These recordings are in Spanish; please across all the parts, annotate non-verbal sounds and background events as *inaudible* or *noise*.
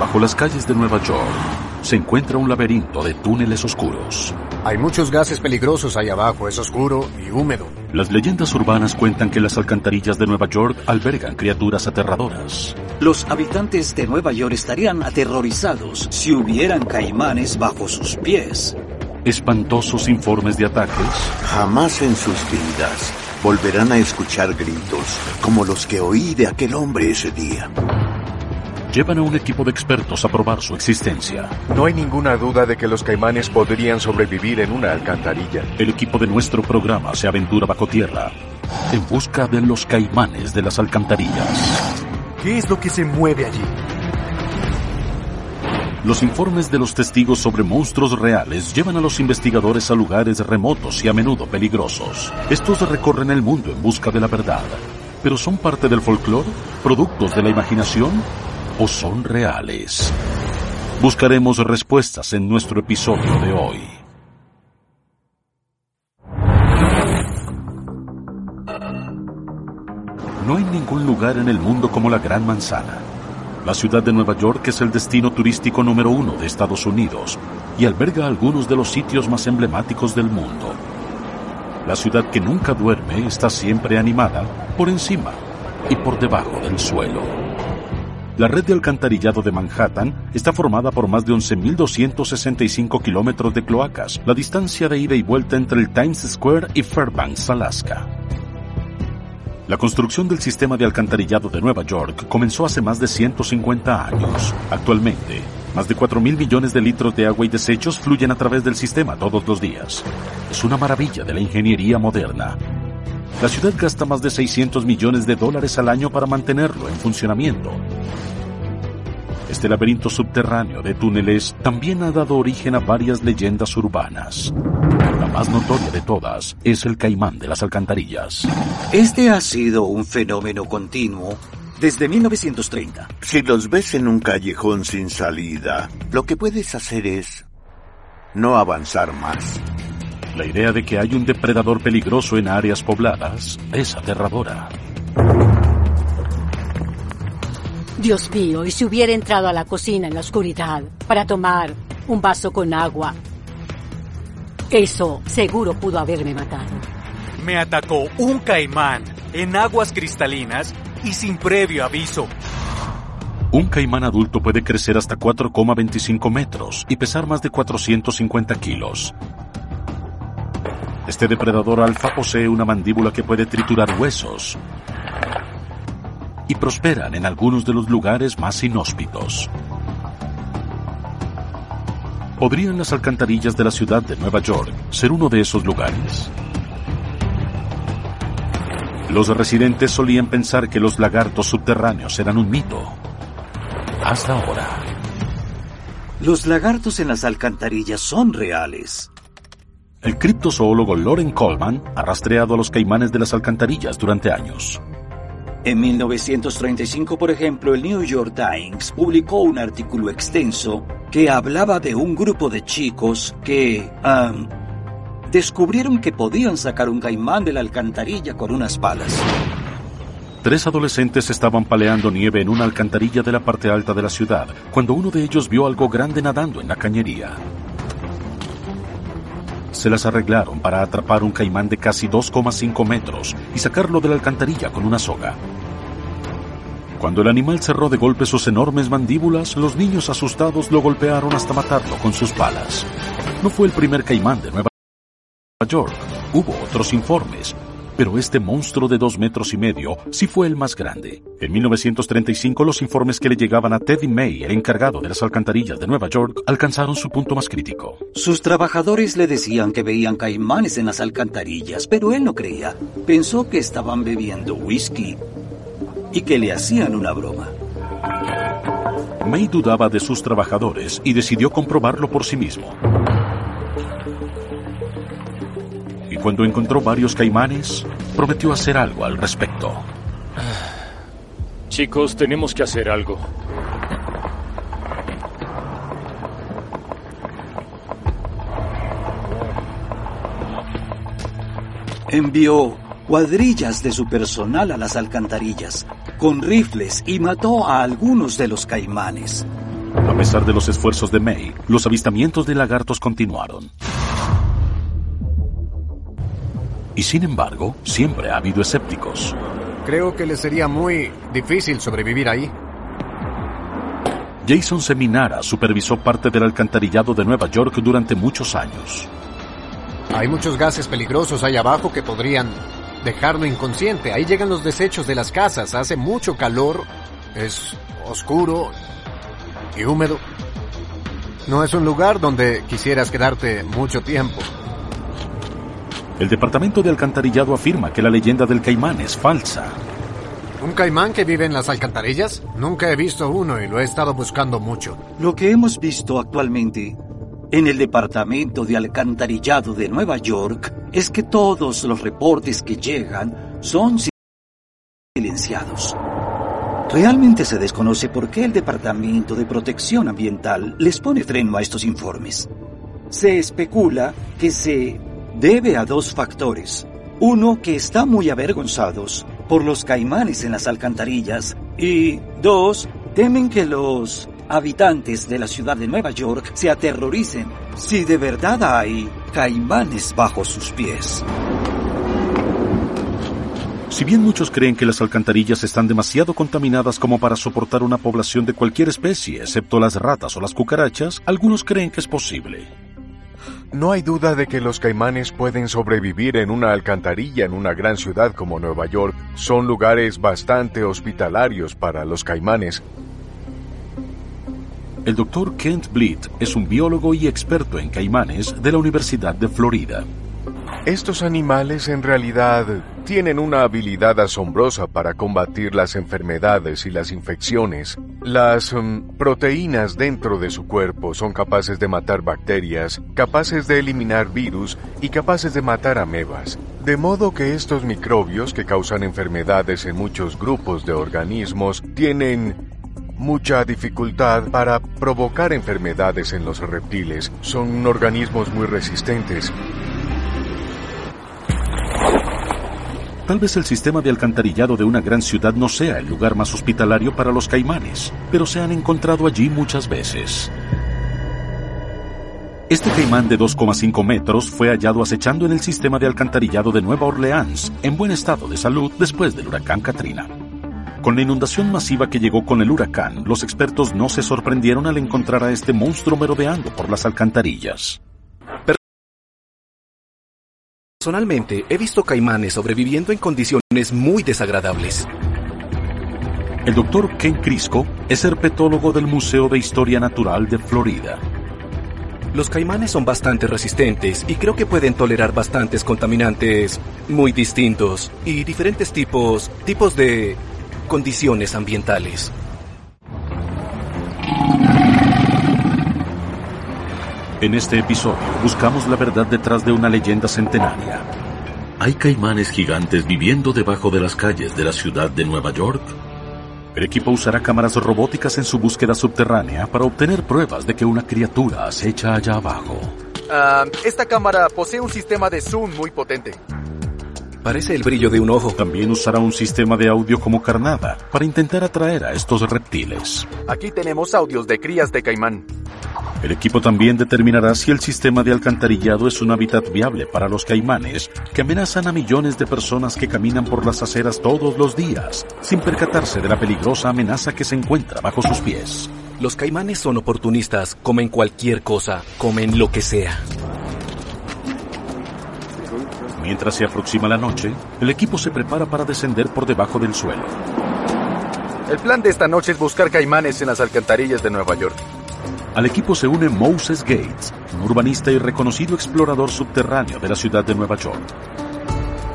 Bajo las calles de Nueva York se encuentra un laberinto de túneles oscuros. Hay muchos gases peligrosos ahí abajo, es oscuro y húmedo. Las leyendas urbanas cuentan que las alcantarillas de Nueva York albergan criaturas aterradoras. Los habitantes de Nueva York estarían aterrorizados si hubieran caimanes bajo sus pies. Espantosos informes de ataques. Jamás en sus vidas volverán a escuchar gritos como los que oí de aquel hombre ese día llevan a un equipo de expertos a probar su existencia. No hay ninguna duda de que los caimanes podrían sobrevivir en una alcantarilla. El equipo de nuestro programa se aventura bajo tierra en busca de los caimanes de las alcantarillas. ¿Qué es lo que se mueve allí? Los informes de los testigos sobre monstruos reales llevan a los investigadores a lugares remotos y a menudo peligrosos. Estos recorren el mundo en busca de la verdad. ¿Pero son parte del folclore? ¿Productos de la imaginación? o son reales? Buscaremos respuestas en nuestro episodio de hoy. No hay ningún lugar en el mundo como la Gran Manzana. La ciudad de Nueva York es el destino turístico número uno de Estados Unidos y alberga algunos de los sitios más emblemáticos del mundo. La ciudad que nunca duerme está siempre animada por encima y por debajo del suelo. La red de alcantarillado de Manhattan está formada por más de 11.265 kilómetros de cloacas, la distancia de ida y vuelta entre el Times Square y Fairbanks, Alaska. La construcción del sistema de alcantarillado de Nueva York comenzó hace más de 150 años. Actualmente, más de 4.000 millones de litros de agua y desechos fluyen a través del sistema todos los días. Es una maravilla de la ingeniería moderna. La ciudad gasta más de 600 millones de dólares al año para mantenerlo en funcionamiento. Este laberinto subterráneo de túneles también ha dado origen a varias leyendas urbanas. La más notoria de todas es el caimán de las alcantarillas. Este ha sido un fenómeno continuo desde 1930. Si los ves en un callejón sin salida, lo que puedes hacer es no avanzar más. La idea de que hay un depredador peligroso en áreas pobladas es aterradora. Dios mío, y si hubiera entrado a la cocina en la oscuridad para tomar un vaso con agua, eso seguro pudo haberme matado. Me atacó un caimán en aguas cristalinas y sin previo aviso. Un caimán adulto puede crecer hasta 4,25 metros y pesar más de 450 kilos. Este depredador alfa posee una mandíbula que puede triturar huesos, y prosperan en algunos de los lugares más inhóspitos. ¿Podrían las alcantarillas de la ciudad de Nueva York ser uno de esos lugares? Los residentes solían pensar que los lagartos subterráneos eran un mito. Hasta ahora. Los lagartos en las alcantarillas son reales. El criptozoólogo Loren Coleman ha rastreado a los caimanes de las alcantarillas durante años. En 1935, por ejemplo, el New York Times publicó un artículo extenso que hablaba de un grupo de chicos que descubrieron que podían sacar un caimán de la alcantarilla con unas palas. Tres adolescentes estaban paleando nieve en una alcantarilla de la parte alta de la ciudad cuando uno de ellos vio algo grande nadando en la cañería. Se las arreglaron para atrapar un caimán de casi 2,5 metros y sacarlo de la alcantarilla con una soga. Cuando el animal cerró de golpe sus enormes mandíbulas, los niños asustados lo golpearon hasta matarlo con sus palas. No fue el primer caimán de Nueva York. Hubo otros informes, pero este monstruo de dos metros y medio sí fue el más grande. En 1935 los informes que le llegaban a Teddy May, el encargado de las alcantarillas de Nueva York, alcanzaron su punto más crítico. Sus trabajadores le decían que veían caimanes en las alcantarillas, pero él no creía. Pensó que estaban bebiendo whisky y que le hacían una broma. May dudaba de sus trabajadores y decidió comprobarlo por sí mismo. Cuando encontró varios caimanes, prometió hacer algo al respecto. *sighs* Chicos, tenemos que hacer algo. Envió cuadrillas de su personal a las alcantarillas con rifles y mató a algunos de los caimanes. A pesar de los esfuerzos de May, los avistamientos de lagartos continuaron. Y sin embargo, siempre ha habido escépticos. Creo que le sería muy difícil sobrevivir ahí. Jason Seminara supervisó parte del alcantarillado de Nueva York durante muchos años. Hay muchos gases peligrosos ahí abajo que podrían dejarlo inconsciente. Ahí llegan los desechos de las casas, hace mucho calor, es oscuro y húmedo. No es un lugar donde quisieras quedarte mucho tiempo. El departamento de alcantarillado afirma que la leyenda del caimán es falsa. ¿Un caimán que vive en las alcantarillas? Nunca he visto uno y lo he estado buscando mucho. Lo que hemos visto actualmente en el departamento de alcantarillado de Nueva York es que todos los reportes que llegan son silenciados. Realmente se desconoce por qué el Departamento de Protección Ambiental les pone freno a estos informes. Se especula que se debe a dos factores. Uno, que están muy avergonzados por los caimanes en las alcantarillas. Y dos, temen que los habitantes de la ciudad de Nueva York se aterroricen si de verdad hay caimanes bajo sus pies. Si bien muchos creen que las alcantarillas están demasiado contaminadas como para soportar una población de cualquier especie, excepto las ratas o las cucarachas, algunos creen que es posible. No hay duda de que los caimanes pueden sobrevivir en una alcantarilla en una gran ciudad como Nueva York. Son lugares bastante hospitalarios para los caimanes. El doctor Kent Blitt es un biólogo y experto en caimanes de la Universidad de Florida. Estos animales en realidad tienen una habilidad asombrosa para combatir las enfermedades y las infecciones. Las mm, proteínas dentro de su cuerpo son capaces de matar bacterias, capaces de eliminar virus y capaces de matar amebas. De modo que estos microbios que causan enfermedades en muchos grupos de organismos tienen mucha dificultad para provocar enfermedades en los reptiles. Son organismos muy resistentes. Tal vez el sistema de alcantarillado de una gran ciudad no sea el lugar más hospitalario para los caimanes, pero se han encontrado allí muchas veces. Este caimán de 2,5 metros fue hallado acechando en el sistema de alcantarillado de Nueva Orleans, en buen estado de salud después del huracán Katrina. Con la inundación masiva que llegó con el huracán, los expertos no se sorprendieron al encontrar a este monstruo merodeando por las alcantarillas. Personalmente, he visto caimanes sobreviviendo en condiciones muy desagradables. El doctor Ken Crisco es herpetólogo del Museo de Historia Natural de Florida. Los caimanes son bastante resistentes y creo que pueden tolerar bastantes contaminantes muy distintos y diferentes tipos, tipos de condiciones ambientales. En este episodio buscamos la verdad detrás de una leyenda centenaria. ¿Hay caimanes gigantes viviendo debajo de las calles de la ciudad de Nueva York? El equipo usará cámaras robóticas en su búsqueda subterránea para obtener pruebas de que una criatura acecha allá abajo. Ah, esta cámara posee un sistema de zoom muy potente. Parece el brillo de un ojo. También usará un sistema de audio como carnada para intentar atraer a estos reptiles. Aquí tenemos audios de crías de caimán. El equipo también determinará si el sistema de alcantarillado es un hábitat viable para los caimanes que amenazan a millones de personas que caminan por las aceras todos los días, sin percatarse de la peligrosa amenaza que se encuentra bajo sus pies. Los caimanes son oportunistas, comen cualquier cosa, comen lo que sea. Mientras se aproxima la noche, el equipo se prepara para descender por debajo del suelo. El plan de esta noche es buscar caimanes en las alcantarillas de Nueva York. Al equipo se une Moses Gates, un urbanista y reconocido explorador subterráneo de la ciudad de Nueva York.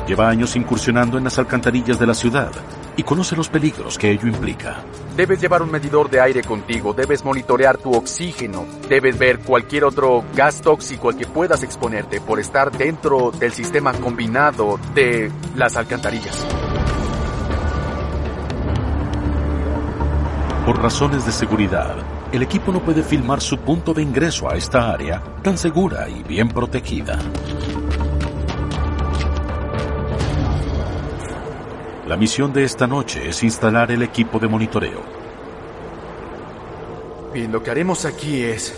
Lleva años incursionando en las alcantarillas de la ciudad y conoce los peligros que ello implica. Debes llevar un medidor de aire contigo, debes monitorear tu oxígeno, debes ver cualquier otro gas tóxico al que puedas exponerte por estar dentro del sistema combinado de las alcantarillas. Por razones de seguridad, el equipo no puede filmar su punto de ingreso a esta área tan segura y bien protegida. La misión de esta noche es instalar el equipo de monitoreo. Bien, lo que haremos aquí es...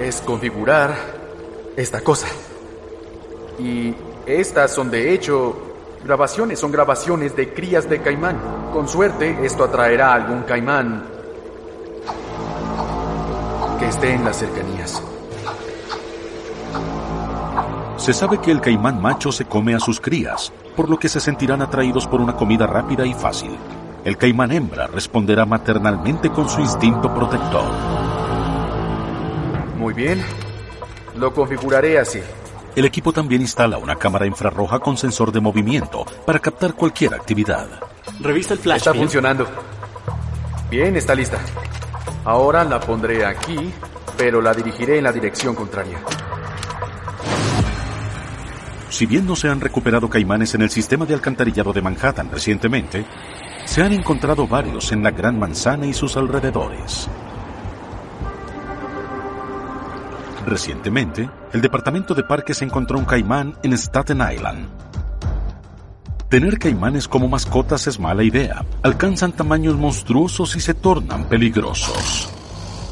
es configurar esta cosa. Y estas son de hecho grabaciones, son grabaciones de crías de caimán. Con suerte esto atraerá a algún caimán que esté en las cercanías. Se sabe que el caimán macho se come a sus crías, por lo que se sentirán atraídos por una comida rápida y fácil. El caimán hembra responderá maternalmente con su instinto protector. Muy bien, lo configuraré así. El equipo también instala una cámara infrarroja con sensor de movimiento para captar cualquier actividad. Revisa el flash. Está funcionando. Bien, está lista. Ahora la pondré aquí, pero la dirigiré en la dirección contraria. Si bien no se han recuperado caimanes en el sistema de alcantarillado de Manhattan recientemente, se han encontrado varios en la Gran Manzana y sus alrededores. Recientemente, el Departamento de Parques encontró un caimán en Staten Island. Tener caimanes como mascotas es mala idea. Alcanzan tamaños monstruosos y se tornan peligrosos.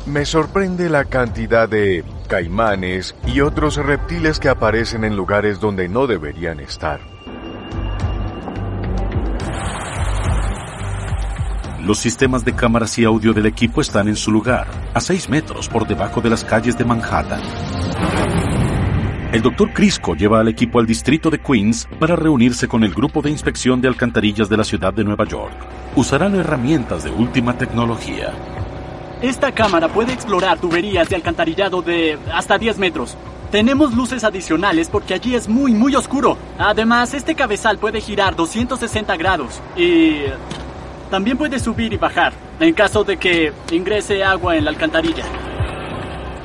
Me sorprende la cantidad de caimanes y otros reptiles que aparecen en lugares donde no deberían estar. Los sistemas de cámaras y audio del equipo están en su lugar, a 6 metros por debajo de las calles de Manhattan. El doctor Crisco lleva al equipo al distrito de Queens para reunirse con el grupo de inspección de alcantarillas de la ciudad de Nueva York. Usarán herramientas de última tecnología. Esta cámara puede explorar tuberías de alcantarillado de hasta 10 metros. Tenemos luces adicionales porque allí es muy, muy oscuro. Además, este cabezal puede girar 260 grados y también puede subir y bajar en caso de que ingrese agua en la alcantarilla.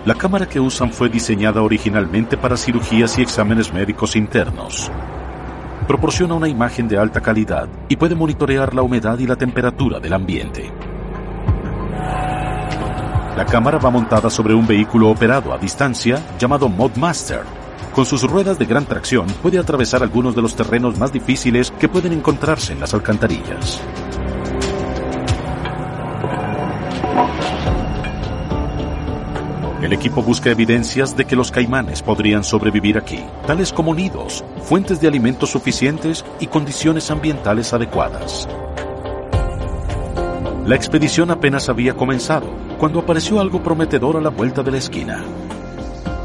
La cámara que usan fue diseñada originalmente para cirugías y exámenes médicos internos. Proporciona una imagen de alta calidad y puede monitorear la humedad y la temperatura del ambiente. La cámara va montada sobre un vehículo operado a distancia llamado Modmaster. Con sus ruedas de gran tracción puede atravesar algunos de los terrenos más difíciles que pueden encontrarse en las alcantarillas. El equipo busca evidencias de que los caimanes podrían sobrevivir aquí, tales como nidos, fuentes de alimentos suficientes y condiciones ambientales adecuadas. La expedición apenas había comenzado cuando apareció algo prometedor a la vuelta de la esquina.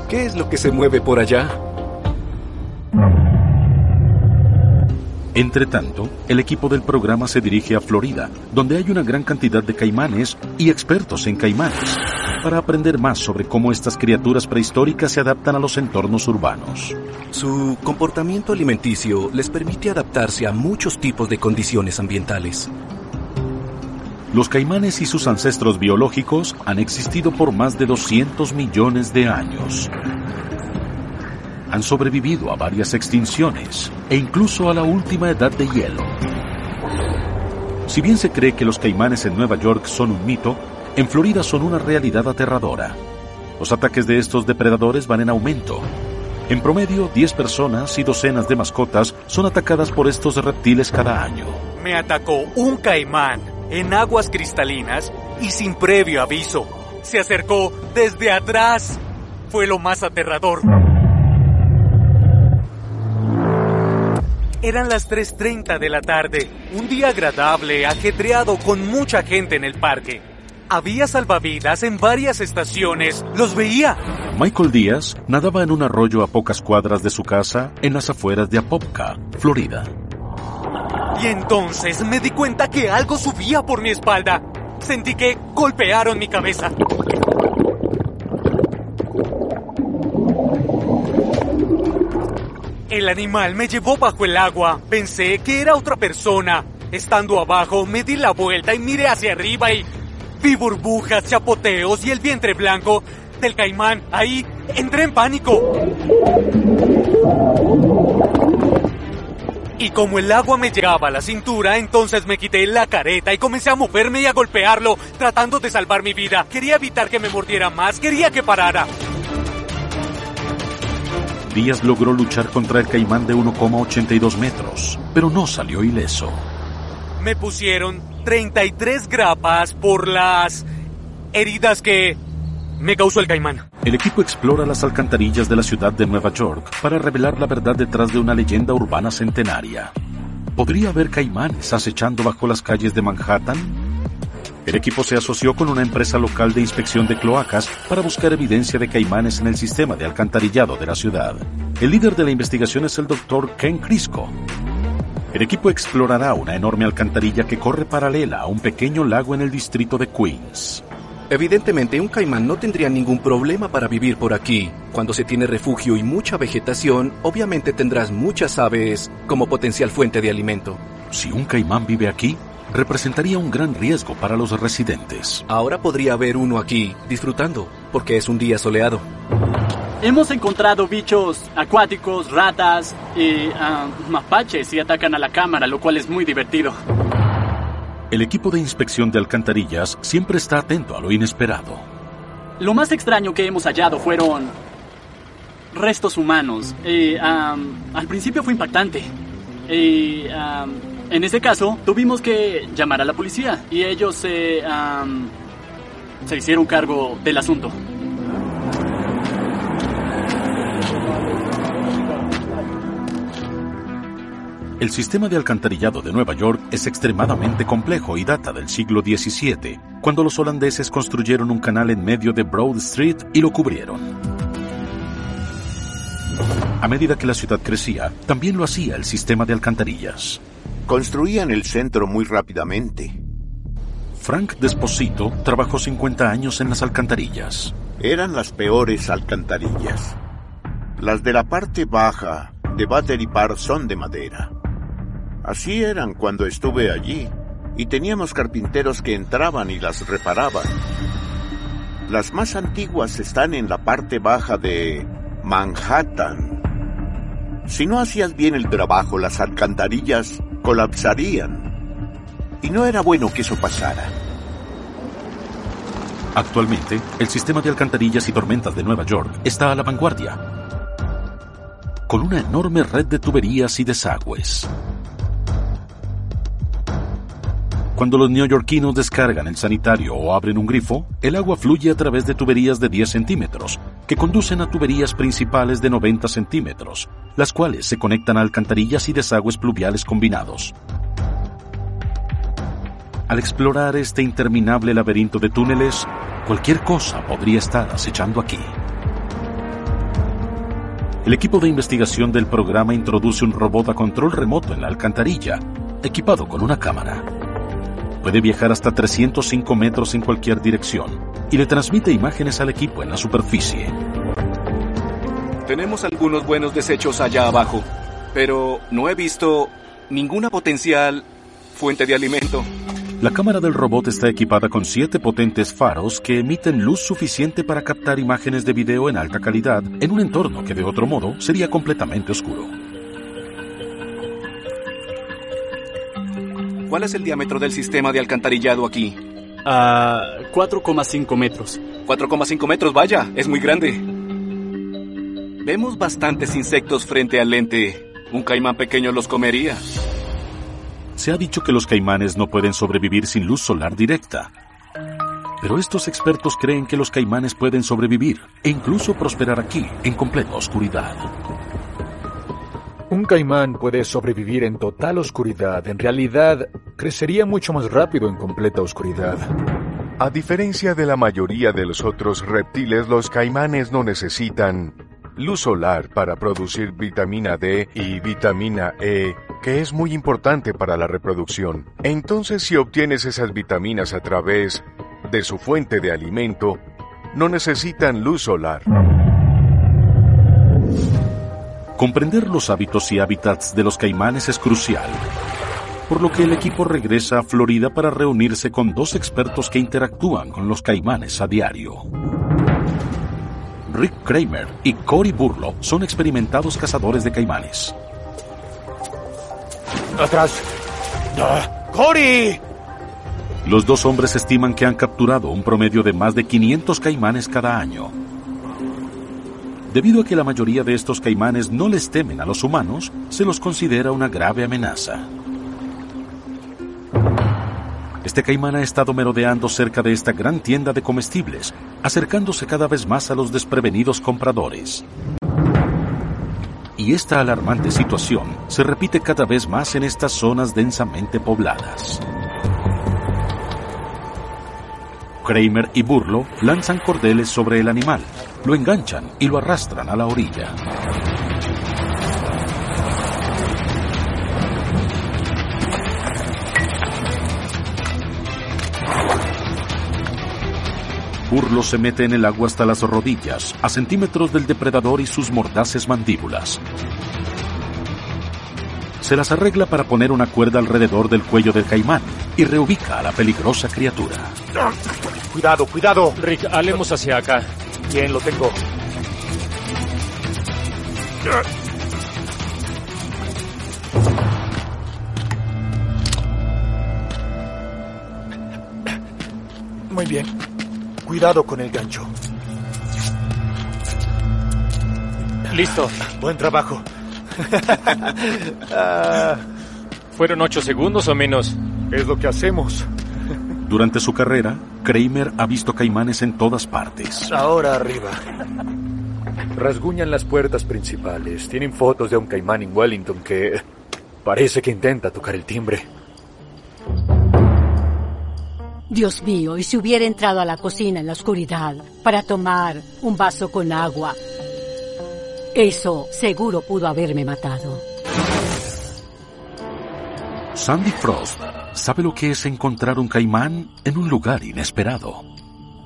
¿Qué es lo que se mueve por allá? Entre tanto, el equipo del programa se dirige a Florida, donde hay una gran cantidad de caimanes y expertos en caimanes, para aprender más sobre cómo estas criaturas prehistóricas se adaptan a los entornos urbanos. Su comportamiento alimenticio les permite adaptarse a muchos tipos de condiciones ambientales. Los caimanes y sus ancestros biológicos han existido por más de 200 millones de años. Han sobrevivido a varias extinciones e incluso a la última edad de hielo. Si bien se cree que los caimanes en Nueva York son un mito, en Florida son una realidad aterradora. Los ataques de estos depredadores van en aumento. En promedio, 10 personas y docenas de mascotas son atacadas por estos reptiles cada año. Me atacó un caimán en aguas cristalinas y sin previo aviso. Se acercó desde atrás. Fue lo más aterrador. Eran las 3.30 de la tarde, un día agradable, ajetreado con mucha gente en el parque. Había salvavidas en varias estaciones, los veía. Michael Díaz nadaba en un arroyo a pocas cuadras de su casa en las afueras de Apopka, Florida. Y entonces me di cuenta que algo subía por mi espalda. Sentí que golpearon mi cabeza. El animal me llevó bajo el agua. Pensé que era otra persona. Estando abajo, me di la vuelta y miré hacia arriba y vi burbujas, chapoteos y el vientre blanco del caimán. Ahí entré en pánico. Y como el agua me llegaba a la cintura, entonces me quité la careta y comencé a moverme y a golpearlo, tratando de salvar mi vida. Quería evitar que me mordiera más, quería que parara. Díaz logró luchar contra el caimán de 1,82 metros, pero no salió ileso. Me pusieron 33 grapas por las heridas que me causó el caimán. El equipo explora las alcantarillas de la ciudad de Nueva York para revelar la verdad detrás de una leyenda urbana centenaria. ¿Podría haber caimanes acechando bajo las calles de Manhattan? El equipo se asoció con una empresa local de inspección de cloacas para buscar evidencia de caimanes en el sistema de alcantarillado de la ciudad. El líder de la investigación es el doctor Ken Crisco. El equipo explorará una enorme alcantarilla que corre paralela a un pequeño lago en el distrito de Queens. Evidentemente, un caimán no tendría ningún problema para vivir por aquí. Cuando se tiene refugio y mucha vegetación, obviamente tendrás muchas aves como potencial fuente de alimento. Si un caimán vive aquí, representaría un gran riesgo para los residentes. Ahora podría haber uno aquí, disfrutando, porque es un día soleado. Hemos encontrado bichos acuáticos, ratas y ah, mapaches y atacan a la cámara, lo cual es muy divertido. El equipo de inspección de alcantarillas siempre está atento a lo inesperado. Lo más extraño que hemos hallado fueron restos humanos. Y, al principio fue impactante. Y en ese caso tuvimos que llamar a la policía y ellos se, se hicieron cargo del asunto. El sistema de alcantarillado de Nueva York es extremadamente complejo y data del siglo XVII, cuando los holandeses construyeron un canal en medio de Broad Street y lo cubrieron. A medida que la ciudad crecía, también lo hacía el sistema de alcantarillas. Construían el centro muy rápidamente. Frank Desposito trabajó 50 años en las alcantarillas. Eran las peores alcantarillas. Las de la parte baja de Battery Park son de madera. Así eran cuando estuve allí, y teníamos carpinteros que entraban y las reparaban. Las más antiguas están en la parte baja de Manhattan. Si no hacías bien el trabajo, las alcantarillas colapsarían. Y no era bueno que eso pasara. Actualmente, el sistema de alcantarillas y tormentas de Nueva York está a la vanguardia, con una enorme red de tuberías y desagües. Cuando los neoyorquinos descargan el sanitario o abren un grifo, el agua fluye a través de tuberías de 10 centímetros, que conducen a tuberías principales de 90 centímetros, las cuales se conectan a alcantarillas y desagües pluviales combinados. Al explorar este interminable laberinto de túneles, cualquier cosa podría estar acechando aquí. El equipo de investigación del programa introduce un robot a control remoto en la alcantarilla, equipado con una cámara. Puede viajar hasta 305 metros en cualquier dirección y le transmite imágenes al equipo en la superficie. Tenemos algunos buenos desechos allá abajo, pero no he visto ninguna potencial fuente de alimento. La cámara del robot está equipada con siete potentes faros que emiten luz suficiente para captar imágenes de video en alta calidad en un entorno que de otro modo sería completamente oscuro. ¿Cuál es el diámetro del sistema de alcantarillado aquí? A 4,5 metros. 4,5 metros, vaya, es muy grande. Vemos bastantes insectos frente al lente. Un caimán pequeño los comería. Se ha dicho que los caimanes no pueden sobrevivir sin luz solar directa. Pero estos expertos creen que los caimanes pueden sobrevivir e incluso prosperar aquí, en completa oscuridad. Un caimán puede sobrevivir en total oscuridad. En realidad, crecería mucho más rápido en completa oscuridad. A diferencia de la mayoría de los otros reptiles, los caimanes no necesitan luz solar para producir vitamina D y vitamina E, que es muy importante para la reproducción. Entonces, si obtienes esas vitaminas a través de su fuente de alimento, no necesitan luz solar. Comprender los hábitos y hábitats de los caimanes es crucial, por lo que el equipo regresa a Florida para reunirse con dos expertos que interactúan con los caimanes a diario. Rick Kramer y Cory Burlow son experimentados cazadores de caimanes. ¡Atrás! ¡Cory! Los dos hombres estiman que han capturado un promedio de más de 500 caimanes cada año. Debido a que la mayoría de estos caimanes no les temen a los humanos, se los considera una grave amenaza. Este caimán ha estado merodeando cerca de esta gran tienda de comestibles, acercándose cada vez más a los desprevenidos compradores. Y esta alarmante situación se repite cada vez más en estas zonas densamente pobladas. Kramer y Burlo lanzan cordeles sobre el animal, lo enganchan y lo arrastran a la orilla. Burlo se mete en el agua hasta las rodillas, a centímetros del depredador y sus mordaces mandíbulas. Se las arregla para poner una cuerda alrededor del cuello del caimán y reubica a la peligrosa criatura. Cuidado, cuidado. Rick, alemos hacia acá. Bien, lo tengo. Muy bien. Cuidado con el gancho. Listo. Buen trabajo. *laughs* Ah, ¿Fueron ocho segundos o menos? Es lo que hacemos. Durante su carrera, Kramer ha visto caimanes en todas partes. Ahora arriba. Rasguñan las puertas principales. Tienen fotos de un caimán en Wellington que parece que intenta tocar el timbre. Dios mío, y si hubiera entrado a la cocina en la oscuridad para tomar un vaso con agua, eso seguro pudo haberme matado. Sandy Frost sabe lo que es encontrar un caimán en un lugar inesperado.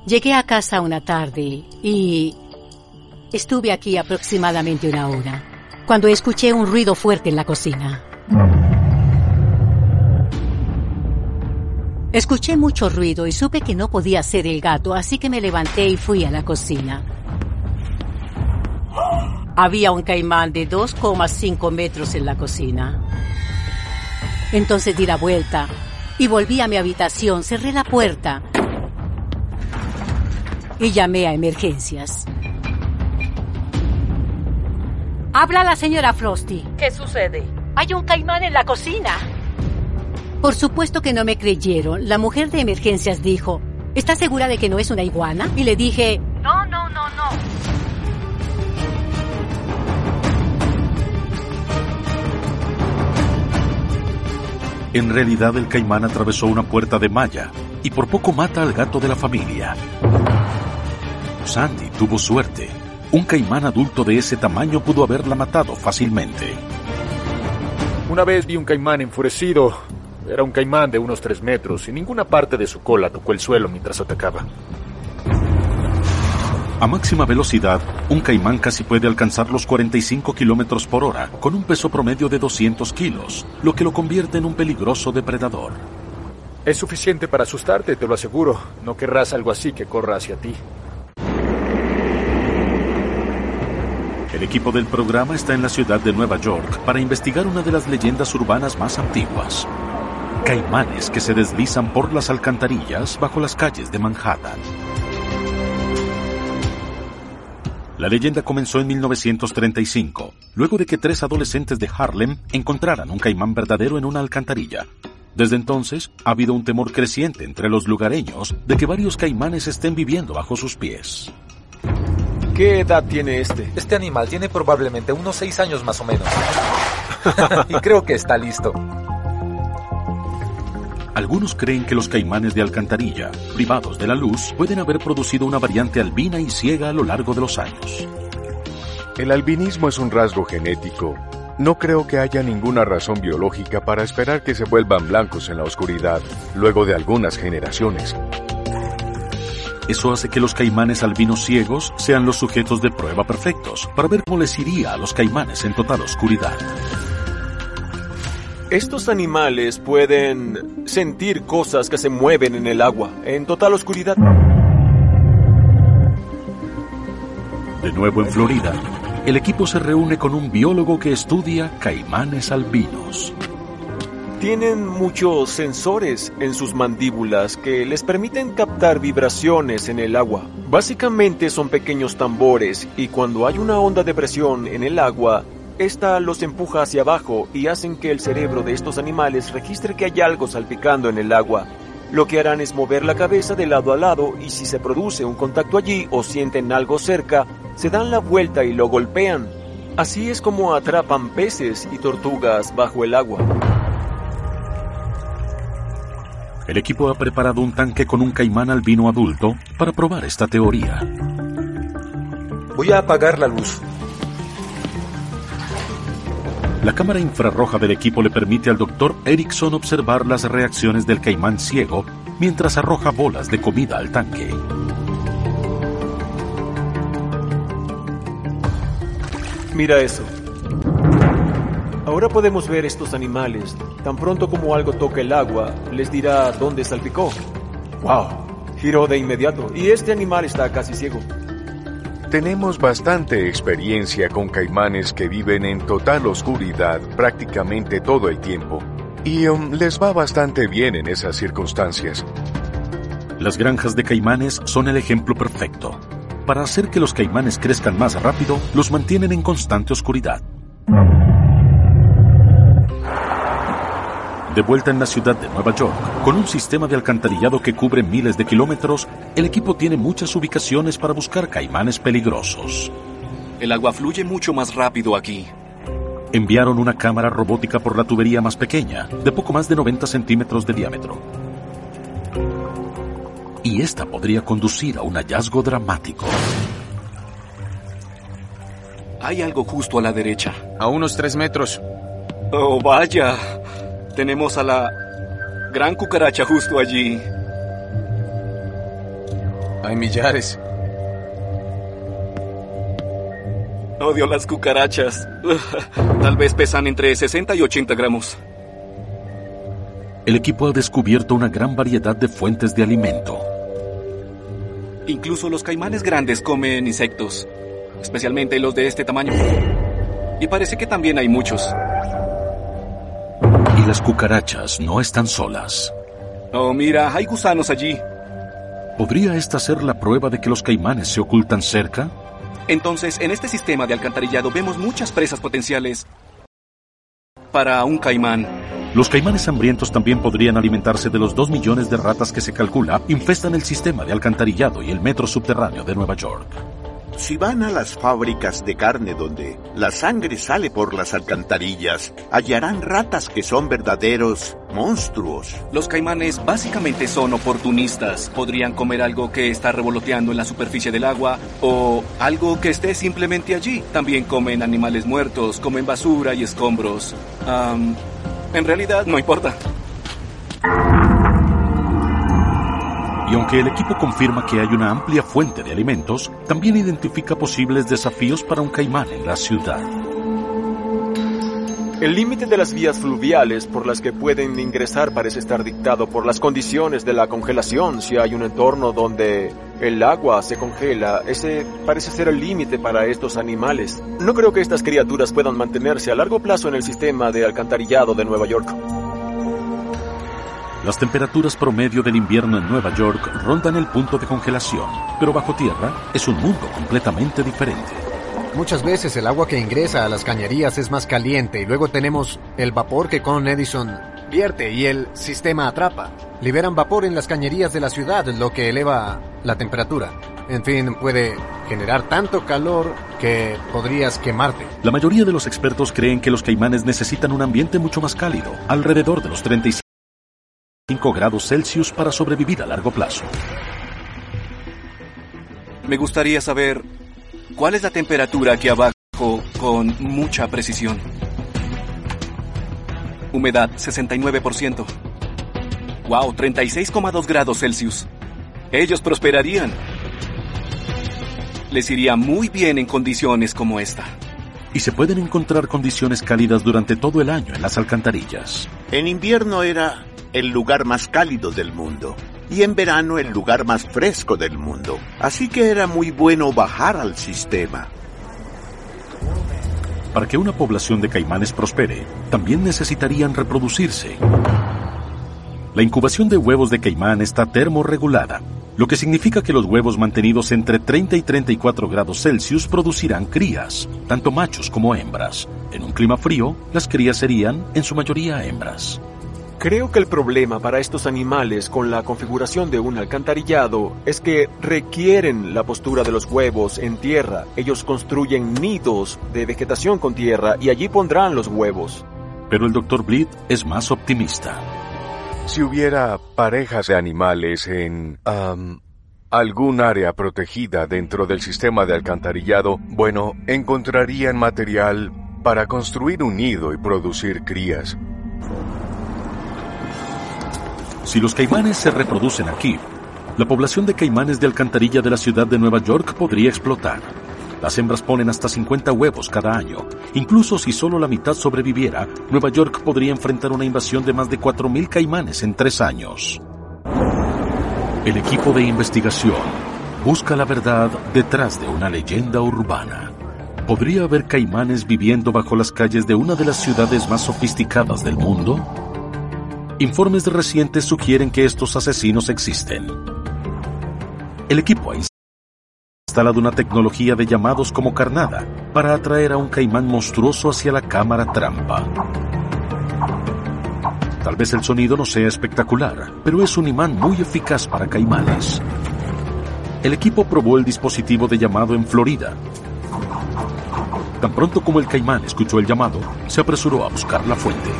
Llegué a casa una tarde y estuve aquí aproximadamente una hora, cuando escuché un ruido fuerte en la cocina. Escuché mucho ruido y supe que no podía ser el gato, así que me levanté y fui a la cocina. Había un caimán de 2,5 metros en la cocina. Entonces di la vuelta y volví a mi habitación, cerré la puerta y llamé a emergencias. Habla la señora Frosty. ¿Qué sucede? Hay un caimán en la cocina. Por supuesto que no me creyeron. La mujer de emergencias dijo, ¿está segura de que no es una iguana? Y le dije, No, no, no, no. En realidad el caimán atravesó una puerta de malla y por poco mata al gato de la familia. Sandy tuvo suerte. Un caimán adulto de ese tamaño pudo haberla matado fácilmente. Una vez vi un caimán enfurecido. Era un caimán de unos tres metros y ninguna parte de su cola tocó el suelo mientras atacaba. A máxima velocidad, un caimán casi puede alcanzar los 45 kilómetros por hora, con un peso promedio de 200 kilos, lo que lo convierte en un peligroso depredador. Es suficiente para asustarte, te lo aseguro. No querrás algo así que corra hacia ti. El equipo del programa está en la ciudad de Nueva York para investigar una de las leyendas urbanas más antiguas. Caimanes que se deslizan por las alcantarillas bajo las calles de Manhattan. La leyenda comenzó en 1935, luego de que tres adolescentes de Harlem encontraran un caimán verdadero en una alcantarilla. Desde entonces, ha habido un temor creciente entre los lugareños de que varios caimanes estén viviendo bajo sus pies. ¿Qué edad tiene este? Este animal tiene probablemente unos seis años más o menos. *laughs* y creo que está listo. Algunos creen que los caimanes de alcantarilla, privados de la luz, pueden haber producido una variante albina y ciega a lo largo de los años. El albinismo es un rasgo genético. No creo que haya ninguna razón biológica para esperar que se vuelvan blancos en la oscuridad luego de algunas generaciones. Eso hace que los caimanes albinos ciegos sean los sujetos de prueba perfectos para ver cómo les iría a los caimanes en total oscuridad. Estos animales pueden sentir cosas que se mueven en el agua, en total oscuridad. De nuevo en Florida, el equipo se reúne con un biólogo que estudia caimanes albinos. Tienen muchos sensores en sus mandíbulas que les permiten captar vibraciones en el agua. Básicamente son pequeños tambores y cuando hay una onda de presión en el agua, esta los empuja hacia abajo y hacen que el cerebro de estos animales registre que hay algo salpicando en el agua. Lo que harán es mover la cabeza de lado a lado y si se produce un contacto allí o sienten algo cerca, se dan la vuelta y lo golpean. Así es como atrapan peces y tortugas bajo el agua. El equipo ha preparado un tanque con un caimán albino adulto para probar esta teoría. Voy a apagar la luz. La cámara infrarroja del equipo le permite al doctor Erickson observar las reacciones del caimán ciego mientras arroja bolas de comida al tanque. Mira eso. Ahora podemos ver estos animales. Tan pronto como algo toque el agua, les dirá dónde salpicó. ¡Wow! Giró de inmediato y este animal está casi ciego. Tenemos bastante experiencia con caimanes que viven en total oscuridad prácticamente todo el tiempo. Y um, les va bastante bien en esas circunstancias. Las granjas de caimanes son el ejemplo perfecto. Para hacer que los caimanes crezcan más rápido, los mantienen en constante oscuridad. De vuelta en la ciudad de Nueva York, con un sistema de alcantarillado que cubre miles de kilómetros, el equipo tiene muchas ubicaciones para buscar caimanes peligrosos. El agua fluye mucho más rápido aquí. Enviaron una cámara robótica por la tubería más pequeña, de poco más de 90 centímetros de diámetro. Y esta podría conducir a un hallazgo dramático. Hay algo justo a la derecha. A unos tres metros. Oh, vaya. Tenemos a la gran cucaracha justo allí. Hay millares. Odio las cucarachas. *laughs* Tal vez pesan entre 60 y 80 gramos. El equipo ha descubierto una gran variedad de fuentes de alimento. Incluso los caimanes grandes comen insectos, especialmente los de este tamaño. Y parece que también hay muchos. Las cucarachas no están solas. Oh, mira, hay gusanos allí. ¿Podría esta ser la prueba de que los caimanes se ocultan cerca? Entonces, en este sistema de alcantarillado vemos muchas presas potenciales para un caimán. Los caimanes hambrientos también podrían alimentarse de los dos millones de ratas que se calcula infestan el sistema de alcantarillado y el metro subterráneo de Nueva York. Si van a las fábricas de carne donde la sangre sale por las alcantarillas, hallarán ratas que son verdaderos monstruos. Los caimanes básicamente son oportunistas. Podrían comer algo que está revoloteando en la superficie del agua o algo que esté simplemente allí. También comen animales muertos, comen basura y escombros. En realidad no importa. Y aunque el equipo confirma que hay una amplia fuente de alimentos, también identifica posibles desafíos para un caimán en la ciudad. El límite de las vías fluviales por las que pueden ingresar parece estar dictado por las condiciones de la congelación. Si hay un entorno donde el agua se congela, ese parece ser el límite para estos animales. No creo que estas criaturas puedan mantenerse a largo plazo en el sistema de alcantarillado de Nueva York. Las temperaturas promedio del invierno en Nueva York rondan el punto de congelación, pero bajo tierra es un mundo completamente diferente. Muchas veces el agua que ingresa a las cañerías es más caliente y luego tenemos el vapor que con Edison vierte y el sistema atrapa. Liberan vapor en las cañerías de la ciudad, lo que eleva la temperatura. En fin, puede generar tanto calor que podrías quemarte. La mayoría de los expertos creen que los caimanes necesitan un ambiente mucho más cálido, alrededor de los 35 grados Celsius para sobrevivir a largo plazo. Me gustaría saber cuál es la temperatura aquí abajo con mucha precisión. Humedad 69%. Wow, 36,2 grados Celsius. Ellos prosperarían. Les iría muy bien en condiciones como esta. Y se pueden encontrar condiciones cálidas durante todo el año en las alcantarillas. En invierno era el lugar más cálido del mundo y en verano el lugar más fresco del mundo. Así que era muy bueno bajar al sistema. Para que una población de caimanes prospere, también necesitarían reproducirse. La incubación de huevos de caimán está termorregulada, lo que significa que los huevos mantenidos entre 30 y 34 grados Celsius producirán crías, tanto machos como hembras. En un clima frío, las crías serían, en su mayoría, hembras. Creo que el problema para estos animales con la configuración de un alcantarillado es que requieren la postura de los huevos en tierra. Ellos construyen nidos de vegetación con tierra y allí pondrán los huevos. Pero el Dr. Bleed es más optimista. Si hubiera parejas de animales en um, algún área protegida dentro del sistema de alcantarillado, bueno, encontrarían material para construir un nido y producir crías. Si los caimanes se reproducen aquí, la población de caimanes de alcantarilla de la ciudad de Nueva York podría explotar. Las hembras ponen hasta 50 huevos cada año. Incluso si solo la mitad sobreviviera, Nueva York podría enfrentar una invasión de más de 4.000 caimanes en tres años. El equipo de investigación busca la verdad detrás de una leyenda urbana. ¿Podría haber caimanes viviendo bajo las calles de una de las ciudades más sofisticadas del mundo? Informes recientes sugieren que estos asesinos existen. El equipo ha instalado una tecnología de llamados como carnada para atraer a un caimán monstruoso hacia la cámara trampa. Tal vez el sonido no sea espectacular, pero es un imán muy eficaz para caimanes. El equipo probó el dispositivo de llamado en Florida. Tan pronto como el caimán escuchó el llamado, se apresuró a buscar la fuente.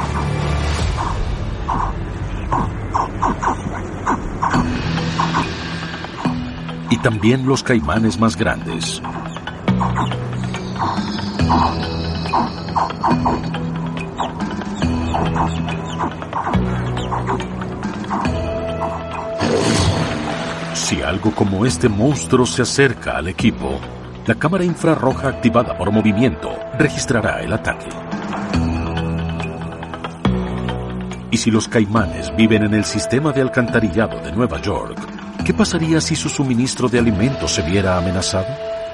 También los caimanes más grandes. Si algo como este monstruo se acerca al equipo, la cámara infrarroja activada por movimiento registrará el ataque. Y si los caimanes viven en el sistema de alcantarillado de Nueva York, ¿Qué pasaría si su suministro de alimentos se viera amenazado?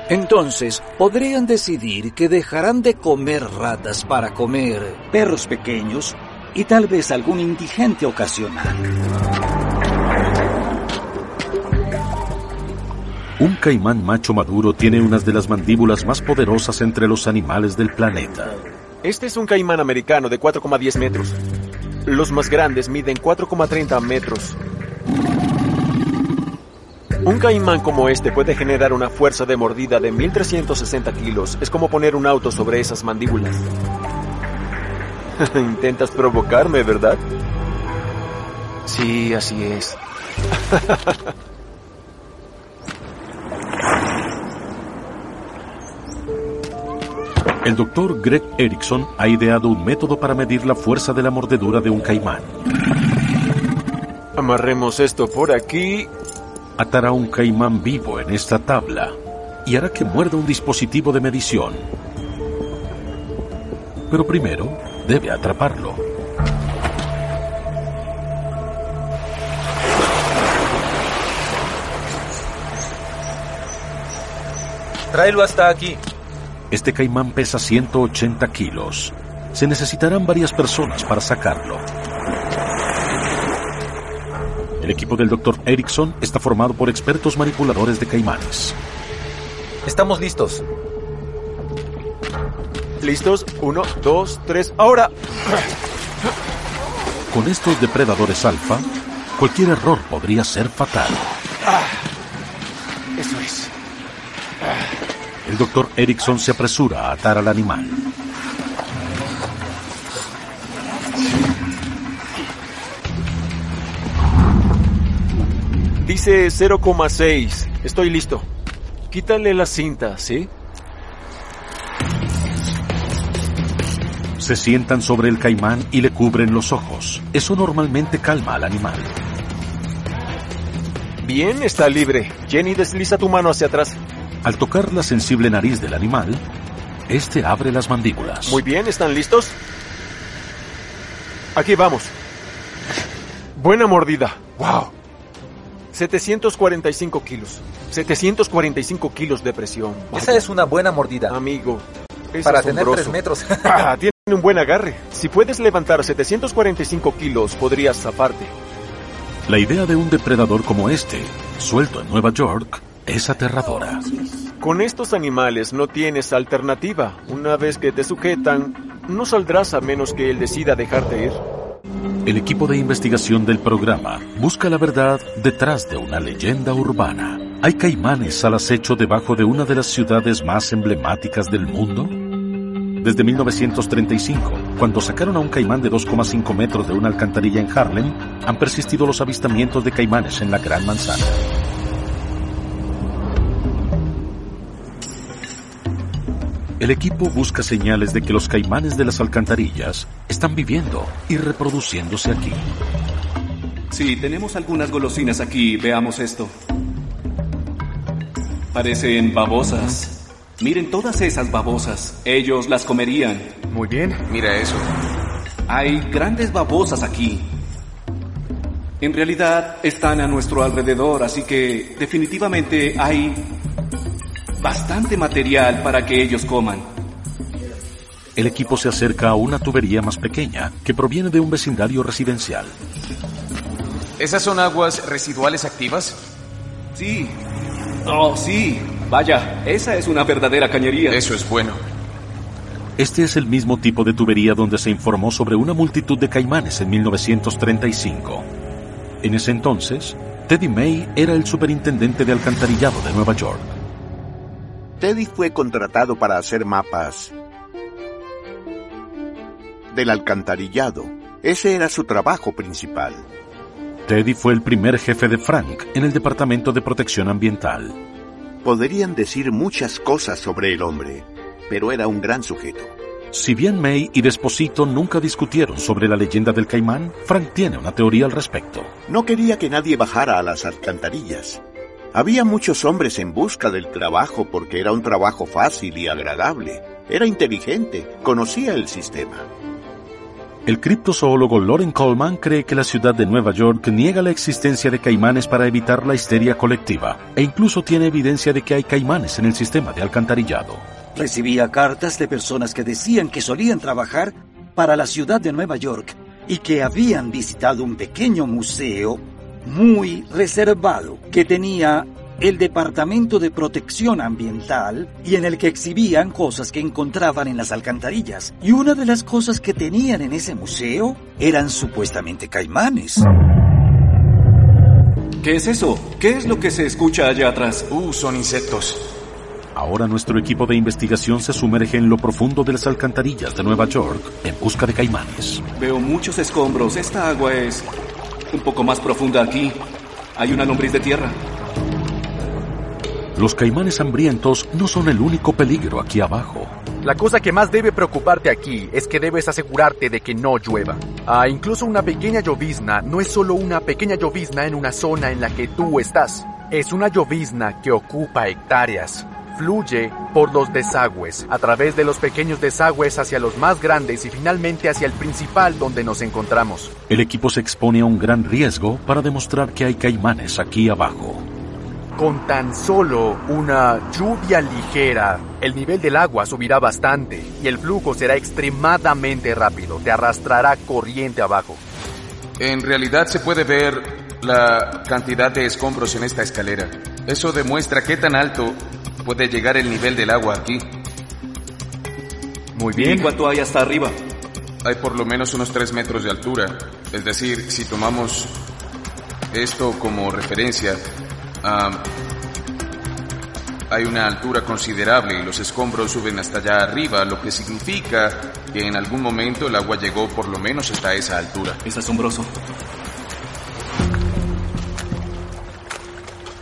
Entonces, podrían decidir que dejarán de comer ratas para comer perros pequeños y tal vez algún indigente ocasional. Un caimán macho maduro tiene unas de las mandíbulas más poderosas entre los animales del planeta. Este es un caimán americano de 4,10 metros. Los más grandes miden 4,30 metros. Un caimán como este puede generar una fuerza de mordida de 1360 kilos. Es como poner un auto sobre esas mandíbulas. *laughs* Intentas provocarme, ¿verdad? Sí, así es. *laughs* El doctor Greg Erickson ha ideado un método para medir la fuerza de la mordedura de un caimán. Amarremos esto por aquí atará un caimán vivo en esta tabla y hará que muerda un dispositivo de medición. Pero primero debe atraparlo. Tráelo hasta aquí. Este caimán pesa 180 kilos. Se necesitarán varias personas para sacarlo. El equipo del Dr. Erickson está formado por expertos manipuladores de caimanes. Estamos listos. ¿Listos? Uno, dos, tres, ahora. Con estos depredadores alfa, cualquier error podría ser fatal. Ah, eso es. El Dr. Erickson se apresura a atar al animal. Dice 0,6. Estoy listo. Quítale la cinta, ¿sí? Se sientan sobre el caimán y le cubren los ojos. Eso normalmente calma al animal. Bien, está libre. Jenny, desliza tu mano hacia atrás. Al tocar la sensible nariz del animal, este abre las mandíbulas. Muy bien, ¿están listos? Aquí vamos. Buena mordida. ¡Wow! 745 kilos. 745 kilos de presión. Esa es una buena mordida. Amigo. es Para tener asombroso. tres metros. *laughs* Ah, tiene un buen agarre. Si puedes levantar 745 kilos, podrías zafarte. La idea de un depredador como este, suelto en Nueva York, es aterradora. Con estos animales no tienes alternativa. Una vez que te sujetan, no saldrás a menos que él decida dejarte ir. El equipo de investigación del programa busca la verdad detrás de una leyenda urbana. ¿Hay caimanes al acecho debajo de una de las ciudades más emblemáticas del mundo? Desde 1935, cuando sacaron a un caimán de 2,5 metros de una alcantarilla en Harlem, han persistido los avistamientos de caimanes en la Gran Manzana. El equipo busca señales de que los caimanes de las alcantarillas están viviendo y reproduciéndose aquí. Sí, tenemos algunas golosinas aquí. Veamos esto. Parecen babosas. Miren todas esas babosas. Ellos las comerían. Muy bien. Mira eso. Hay grandes babosas aquí. En realidad están a nuestro alrededor, así que definitivamente hay bastante material para que ellos coman. El equipo se acerca a una tubería más pequeña que proviene de un vecindario residencial. ¿Esas son aguas residuales activas? Sí. Oh, sí. Vaya, esa es una verdadera cañería. Eso es bueno. Este es el mismo tipo de tubería donde se informó sobre una multitud de caimanes en 1935. En ese entonces, Teddy May era el superintendente de alcantarillado de Nueva York. Teddy fue contratado para hacer mapas del alcantarillado. Ese era su trabajo principal. Teddy fue el primer jefe de Frank en el Departamento de Protección Ambiental. Podrían decir muchas cosas sobre el hombre, pero era un gran sujeto. Si bien May y Desposito nunca discutieron sobre la leyenda del caimán, Frank tiene una teoría al respecto. No quería que nadie bajara a las alcantarillas. Había muchos hombres en busca del trabajo porque era un trabajo fácil y agradable. Era inteligente, conocía el sistema. El criptozoólogo Loren Coleman cree que la ciudad de Nueva York niega la existencia de caimanes para evitar la histeria colectiva, e incluso tiene evidencia de que hay caimanes en el sistema de alcantarillado. Recibía cartas de personas que decían que solían trabajar para la ciudad de Nueva York y que habían visitado un pequeño museo muy reservado que tenía el Departamento de Protección Ambiental y en el que exhibían cosas que encontraban en las alcantarillas. Y una de las cosas que tenían en ese museo eran supuestamente caimanes. ¿Qué es eso? ¿Qué es lo que se escucha allá atrás? Uh, son insectos. Ahora nuestro equipo de investigación se sumerge en lo profundo de las alcantarillas de Nueva York en busca de caimanes. Veo muchos escombros. Esta agua es un poco más profunda aquí. Hay una lombriz de tierra. Los caimanes hambrientos no son el único peligro aquí abajo. La cosa que más debe preocuparte aquí es que debes asegurarte de que no llueva. Ah, incluso una pequeña llovizna no es solo una pequeña llovizna en una zona en la que tú estás. Es una llovizna que ocupa hectáreas. Fluye por los desagües, a través de los pequeños desagües hacia los más grandes y finalmente hacia el principal donde nos encontramos. El equipo se expone a un gran riesgo para demostrar que hay caimanes aquí abajo. Con tan solo una lluvia ligera, el nivel del agua subirá bastante y el flujo será extremadamente rápido. Te arrastrará corriente abajo. En realidad se puede ver la cantidad de escombros en esta escalera. Eso demuestra qué tan alto puede llegar el nivel del agua aquí. Muy ¿Y cuánto hay hasta arriba? Hay por lo menos unos 3 metros de altura. Es decir, si tomamos esto como referencia, hay una altura considerable y los escombros suben hasta allá arriba, lo que significa que en algún momento el agua llegó por lo menos hasta esa altura. Es asombroso.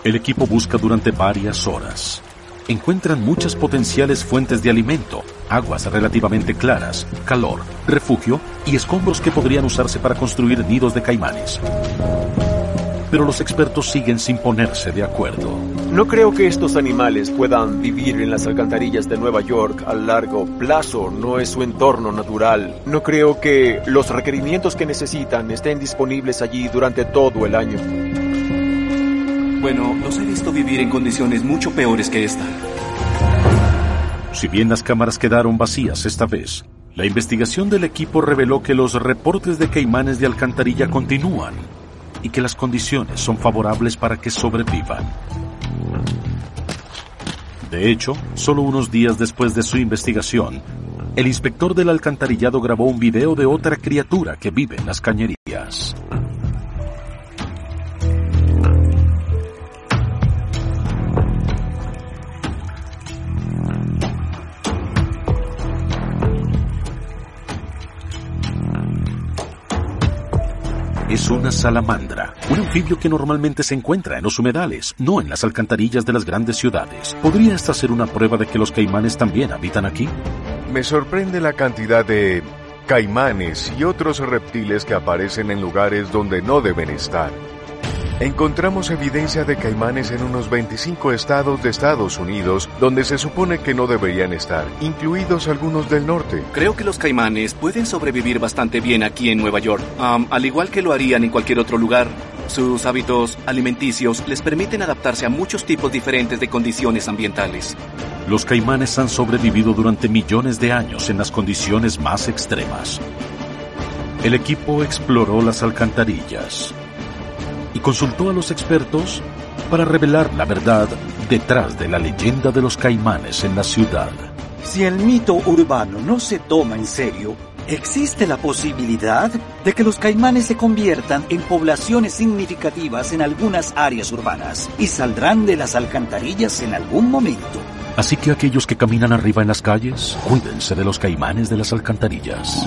El equipo busca durante varias horas. Encuentran muchas potenciales fuentes de alimento, aguas relativamente claras, calor, refugio y escombros que podrían usarse para construir nidos de caimanes. pero los expertos siguen sin ponerse de acuerdo. No creo que estos animales puedan vivir en las alcantarillas de Nueva York a largo plazo, no es su entorno natural. No creo que los requerimientos que necesitan estén disponibles allí durante todo el año. Bueno, los he visto vivir en condiciones mucho peores que esta. Si bien las cámaras quedaron vacías esta vez, la investigación del equipo reveló que los reportes de caimanes de alcantarilla continúan y que las condiciones son favorables para que sobrevivan. De hecho, solo unos días después de su investigación, el inspector del alcantarillado grabó un video de otra criatura que vive en las cañerías. Es una salamandra, un anfibio que normalmente se encuentra en los humedales, no en las alcantarillas de las grandes ciudades. ¿Podría esta ser una prueba de que los caimanes también habitan aquí? Me sorprende la cantidad de caimanes y otros reptiles que aparecen en lugares donde no deben estar. Encontramos evidencia de caimanes en unos 25 estados de Estados Unidos donde se supone que no deberían estar, incluidos algunos del norte. Creo que los caimanes pueden sobrevivir bastante bien aquí en Nueva York, um, al igual que lo harían en cualquier otro lugar. Sus hábitos alimenticios les permiten adaptarse a muchos tipos diferentes de condiciones ambientales. Los caimanes han sobrevivido durante millones de años en las condiciones más extremas. El equipo exploró las alcantarillas, consultó a los expertos para revelar la verdad detrás de la leyenda de los caimanes en la ciudad. Si el mito urbano no se toma en serio, existe la posibilidad de que los caimanes se conviertan en poblaciones significativas en algunas áreas urbanas y saldrán de las alcantarillas en algún momento. Así que aquellos que caminan arriba en las calles, cuídense de los caimanes de las alcantarillas.